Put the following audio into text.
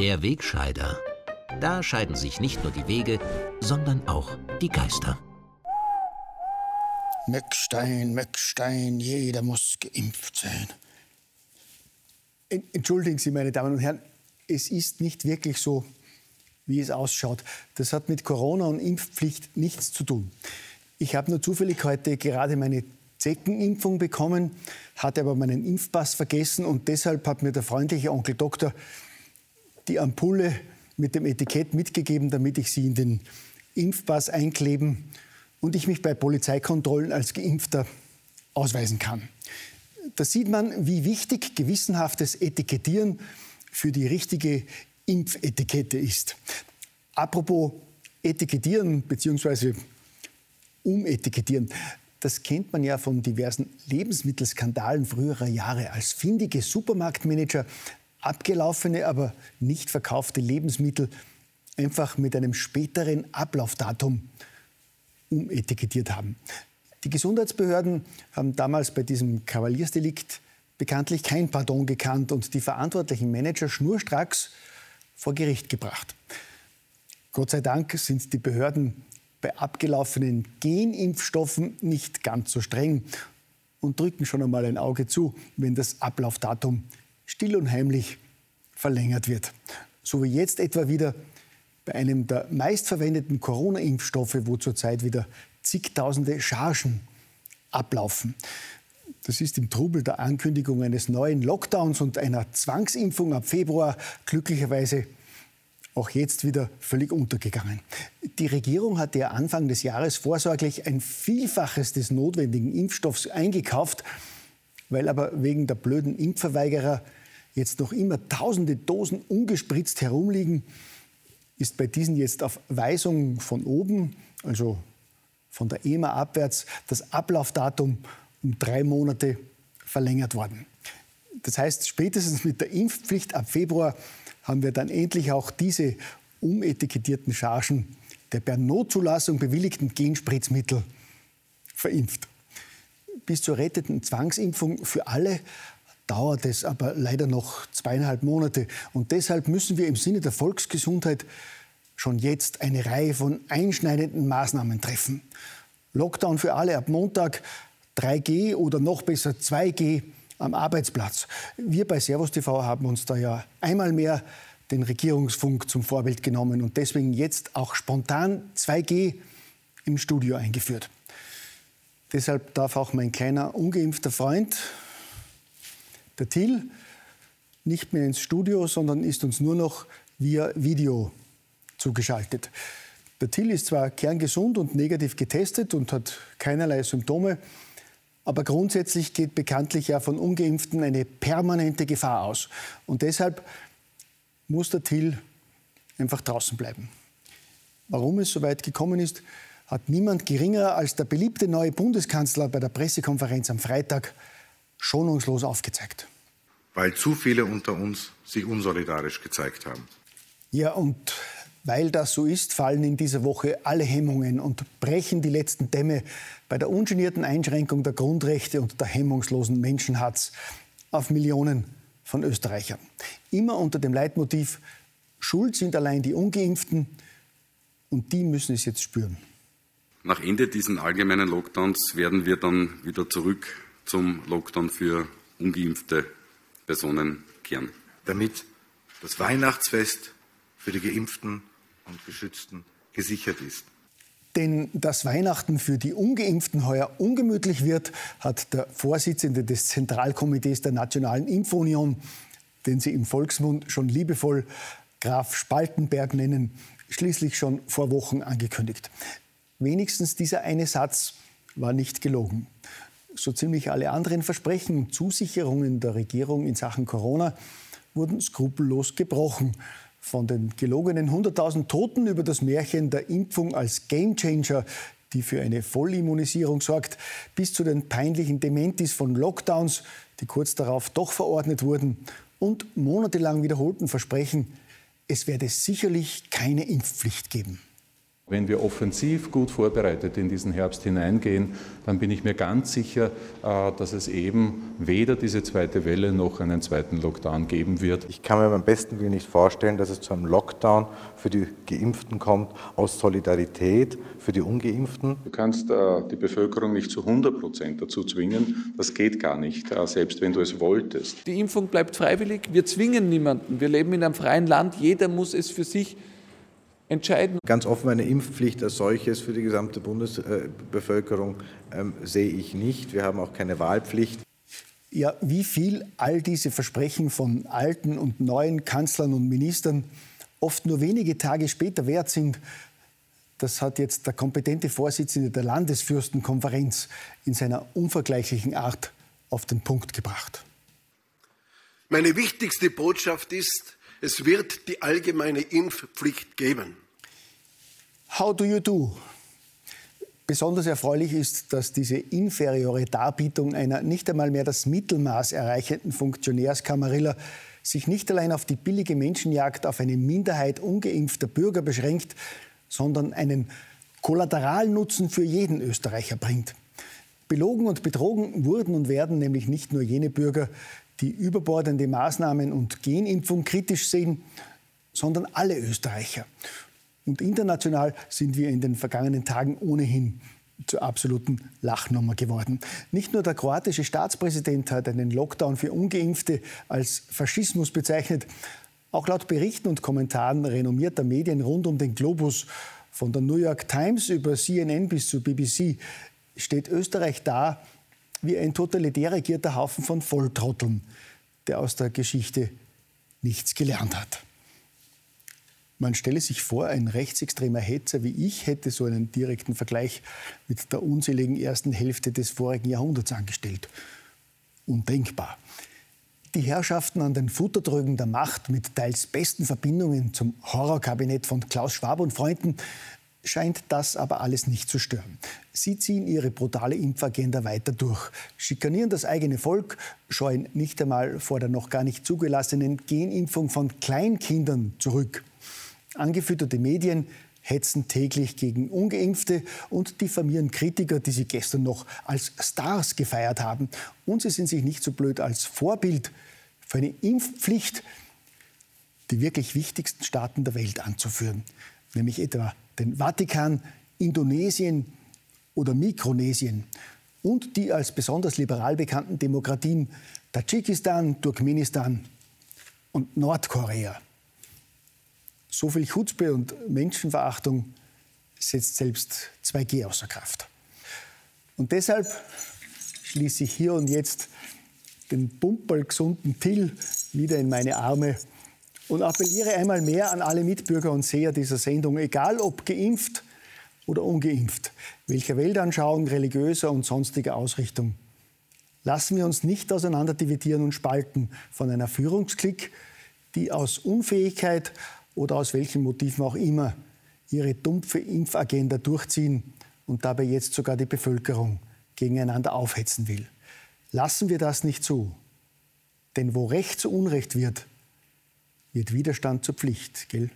Der Wegscheider. Da scheiden sich nicht nur die Wege, sondern auch die Geister. Möckstein, Möckstein, jeder muss geimpft sein. Entschuldigen Sie, meine Damen und Herren, es ist nicht wirklich so, wie es ausschaut. Das hat mit Corona und Impfpflicht nichts zu tun. Ich habe nur zufällig heute gerade meine Zeckenimpfung bekommen, hatte aber meinen Impfpass vergessen und deshalb hat mir der freundliche Onkel Doktor die Ampulle mit dem Etikett mitgegeben, damit ich sie in den Impfpass einkleben und ich mich bei Polizeikontrollen als Geimpfter ausweisen kann. Da sieht man, wie wichtig gewissenhaftes Etikettieren für die richtige Impfetikette ist. Apropos Etikettieren bzw. Umetikettieren. Das kennt man ja von diversen Lebensmittelskandalen früherer Jahre. Als findige Supermarktmanager abgelaufene, aber nicht verkaufte Lebensmittel einfach mit einem späteren Ablaufdatum umetikettiert haben. Die Gesundheitsbehörden haben damals bei diesem Kavaliersdelikt bekanntlich kein Pardon gekannt und die verantwortlichen Manager schnurstracks vor Gericht gebracht. Gott sei Dank sind die Behörden bei abgelaufenen Genimpfstoffen nicht ganz so streng und drücken schon einmal ein Auge zu, wenn das Ablaufdatum still und heimlich verlängert wird. So wie jetzt etwa wieder bei einem der meistverwendeten Corona-Impfstoffe, wo zurzeit wieder zigtausende Chargen ablaufen. Das ist im Trubel der Ankündigung eines neuen Lockdowns und einer Zwangsimpfung ab Februar glücklicherweise auch jetzt wieder völlig untergegangen. Die Regierung hatte ja Anfang des Jahres vorsorglich ein Vielfaches des notwendigen Impfstoffs eingekauft, weil aber wegen der blöden Impfverweigerer jetzt noch immer tausende Dosen ungespritzt herumliegen, ist bei diesen jetzt auf Weisung von oben, also von der EMA abwärts, das Ablaufdatum um drei Monate verlängert worden. Das heißt, spätestens mit der Impfpflicht ab Februar haben wir dann endlich auch diese umetikettierten Chargen der per Notzulassung bewilligten Genspritzmittel verimpft. Bis zur retteten Zwangsimpfung für alle dauert es aber leider noch zweieinhalb Monate. Und deshalb müssen wir im Sinne der Volksgesundheit schon jetzt eine Reihe von einschneidenden Maßnahmen treffen. Lockdown für alle ab Montag, 3G oder noch besser 2G am Arbeitsplatz. Wir bei Servus TV haben uns da ja einmal mehr den Regierungsfunk zum Vorbild genommen und deswegen jetzt auch spontan 2G im Studio eingeführt. Deshalb darf auch mein kleiner ungeimpfter Freund, der Till, nicht mehr ins Studio, sondern ist uns nur noch via Video zugeschaltet. Der Till ist zwar kerngesund und negativ getestet und hat keinerlei Symptome, aber grundsätzlich geht bekanntlich ja von ungeimpften eine permanente Gefahr aus. Und deshalb muss der Till einfach draußen bleiben. Warum es so weit gekommen ist, hat niemand geringer als der beliebte neue Bundeskanzler bei der Pressekonferenz am Freitag schonungslos aufgezeigt. Weil zu viele unter uns sich unsolidarisch gezeigt haben. Ja, und weil das so ist, fallen in dieser Woche alle Hemmungen und brechen die letzten Dämme bei der ungenierten Einschränkung der Grundrechte und der hemmungslosen Menschenhatz auf Millionen von Österreichern. Immer unter dem Leitmotiv, Schuld sind allein die ungeimpften und die müssen es jetzt spüren. Nach Ende dieses allgemeinen Lockdowns werden wir dann wieder zurück zum Lockdown für ungeimpfte Personen kehren. Damit das Weihnachtsfest für die Geimpften und Geschützten gesichert ist. Denn dass Weihnachten für die Ungeimpften heuer ungemütlich wird, hat der Vorsitzende des Zentralkomitees der Nationalen Impfunion, den sie im Volksmund schon liebevoll Graf Spaltenberg nennen, schließlich schon vor Wochen angekündigt. Wenigstens dieser eine Satz war nicht gelogen. So ziemlich alle anderen Versprechen und Zusicherungen der Regierung in Sachen Corona wurden skrupellos gebrochen. Von den gelogenen 100.000 Toten über das Märchen der Impfung als Gamechanger, die für eine Vollimmunisierung sorgt, bis zu den peinlichen Dementis von Lockdowns, die kurz darauf doch verordnet wurden, und monatelang wiederholten Versprechen, es werde sicherlich keine Impfpflicht geben. Wenn wir offensiv gut vorbereitet in diesen Herbst hineingehen, dann bin ich mir ganz sicher, äh, dass es eben weder diese zweite Welle noch einen zweiten Lockdown geben wird. Ich kann mir beim besten Willen nicht vorstellen, dass es zu einem Lockdown für die Geimpften kommt aus Solidarität für die Ungeimpften. Du kannst äh, die Bevölkerung nicht zu 100 Prozent dazu zwingen. Das geht gar nicht, äh, selbst wenn du es wolltest. Die Impfung bleibt freiwillig. Wir zwingen niemanden. Wir leben in einem freien Land. Jeder muss es für sich entscheiden. Ganz offen eine Impfpflicht als solches für die gesamte Bundesbevölkerung ähm, sehe ich nicht. Wir haben auch keine Wahlpflicht. Ja, wie viel all diese Versprechen von alten und neuen Kanzlern und Ministern oft nur wenige Tage später wert sind, das hat jetzt der kompetente Vorsitzende der Landesfürstenkonferenz in seiner unvergleichlichen Art auf den Punkt gebracht. Meine wichtigste Botschaft ist, es wird die allgemeine Impfpflicht geben. How do you do? Besonders erfreulich ist, dass diese inferiore Darbietung einer nicht einmal mehr das Mittelmaß erreichenden Funktionärskamarilla sich nicht allein auf die billige Menschenjagd auf eine Minderheit ungeimpfter Bürger beschränkt, sondern einen Kollateralnutzen für jeden Österreicher bringt. Belogen und betrogen wurden und werden nämlich nicht nur jene Bürger, die überbordende Maßnahmen und Genimpfung kritisch sehen, sondern alle Österreicher. Und international sind wir in den vergangenen Tagen ohnehin zur absoluten Lachnummer geworden. Nicht nur der kroatische Staatspräsident hat einen Lockdown für ungeimpfte als Faschismus bezeichnet, auch laut Berichten und Kommentaren renommierter Medien rund um den Globus, von der New York Times über CNN bis zur BBC, steht Österreich da wie ein totalitär regierter Haufen von Volltrotteln, der aus der Geschichte nichts gelernt hat. Man stelle sich vor, ein rechtsextremer Hetzer wie ich hätte so einen direkten Vergleich mit der unseligen ersten Hälfte des vorigen Jahrhunderts angestellt. Undenkbar. Die Herrschaften an den Futtertrögen der Macht mit teils besten Verbindungen zum Horrorkabinett von Klaus Schwab und Freunden scheint das aber alles nicht zu stören. Sie ziehen ihre brutale Impfagenda weiter durch, schikanieren das eigene Volk, scheuen nicht einmal vor der noch gar nicht zugelassenen Genimpfung von Kleinkindern zurück. Angefütterte Medien hetzen täglich gegen ungeimpfte und diffamieren Kritiker, die sie gestern noch als Stars gefeiert haben. Und sie sind sich nicht so blöd als Vorbild für eine Impfpflicht die wirklich wichtigsten Staaten der Welt anzuführen, nämlich etwa den Vatikan, Indonesien oder Mikronesien und die als besonders liberal bekannten Demokratien Tadschikistan, Turkmenistan und Nordkorea. So viel Chutzpe und Menschenverachtung setzt selbst 2G außer Kraft. Und deshalb schließe ich hier und jetzt den pumperlgesunden Till wieder in meine Arme und appelliere einmal mehr an alle Mitbürger und Seher dieser Sendung, egal ob geimpft oder ungeimpft, welcher Weltanschauung, religiöser und sonstiger Ausrichtung. Lassen wir uns nicht auseinanderdividieren und spalten von einer Führungsklick, die aus Unfähigkeit oder aus welchen Motiven auch immer ihre dumpfe Impfagenda durchziehen und dabei jetzt sogar die Bevölkerung gegeneinander aufhetzen will. Lassen wir das nicht zu. Denn wo Recht zu Unrecht wird, wird Widerstand zur Pflicht, gell?